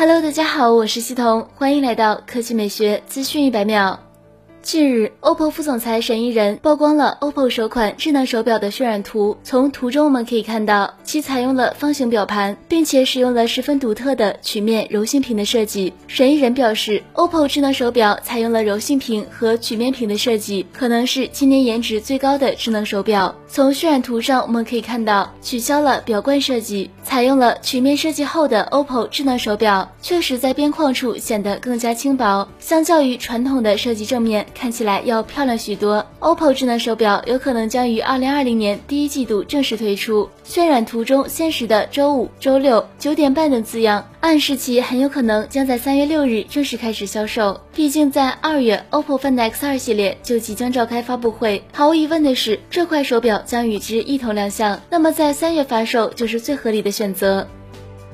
Hello，大家好，我是西彤，欢迎来到科技美学资讯一百秒。近日，OPPO 副总裁沈一人曝光了 OPPO 首款智能手表的渲染图。从图中我们可以看到，其采用了方形表盘，并且使用了十分独特的曲面柔性屏的设计。沈一人表示，OPPO 智能手表采用了柔性屏和曲面屏的设计，可能是今年颜值最高的智能手表。从渲染图上我们可以看到，取消了表冠设计，采用了曲面设计后的 OPPO 智能手表，确实在边框处显得更加轻薄，相较于传统的设计正面。看起来要漂亮许多。OPPO 智能手表有可能将于二零二零年第一季度正式推出。渲染图中现实的周五、周六九点半等字样，暗示其很有可能将在三月六日正式开始销售。毕竟在二月，OPPO Find X2 系列就即将召开发布会。毫无疑问的是，这块手表将与之一同亮相。那么在三月发售就是最合理的选择。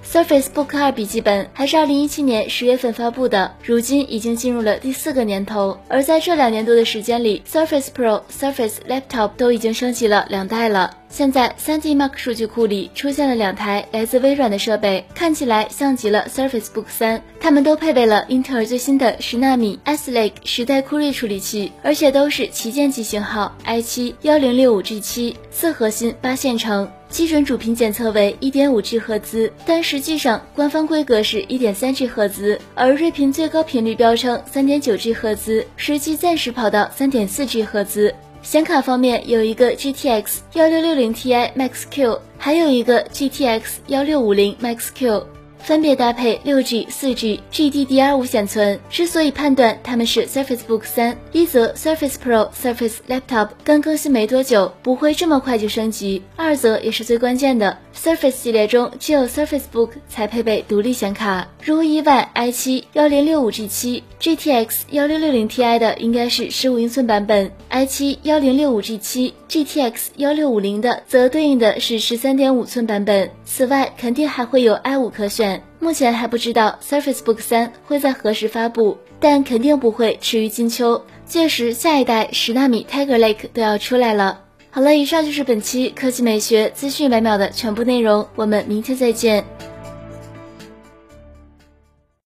Surface Book 二笔记本还是2017年十月份发布的，如今已经进入了第四个年头。而在这两年多的时间里，Surface Pro、Surface Laptop 都已经升级了两代了。现在，3D Mark 数据库里出现了两台来自微软的设备，看起来像极了 Surface Book 3。它们都配备了英特尔最新的十纳米 S Lake 十代酷睿处理器，而且都是旗舰级型号 i7-1065G7，四核心八线程。基准主频检测为一点五 G 赫兹，但实际上官方规格是一点三 G 赫兹，而睿频最高频率标称三点九 G 赫兹，实际暂时跑到三点四 G 赫兹。显卡方面有一个 GTX 幺六六零 Ti Max Q，还有一个 GTX 幺六五零 Max Q。分别搭配六 G、四 G、GDDR5 显存。之所以判断它们是 Surface Book 三，一则 Surface Pro、Surface Laptop 刚更新没多久，不会这么快就升级；二则也是最关键的，Surface 系列中只有 Surface Book 才配备独立显卡。如无意外，i7 幺零六五 G 七、GTX 幺六六零 Ti 的应该是十五英寸版本，i7 幺零六五 G 七、GTX 幺六五零的则对应的是十三点五寸版本。此外，肯定还会有 i5 可选。目前还不知道 Surface Book 三会在何时发布，但肯定不会迟于金秋。届时，下一代十纳米 Tiger Lake 都要出来了。好了，以上就是本期科技美学资讯百秒的全部内容，我们明天再见。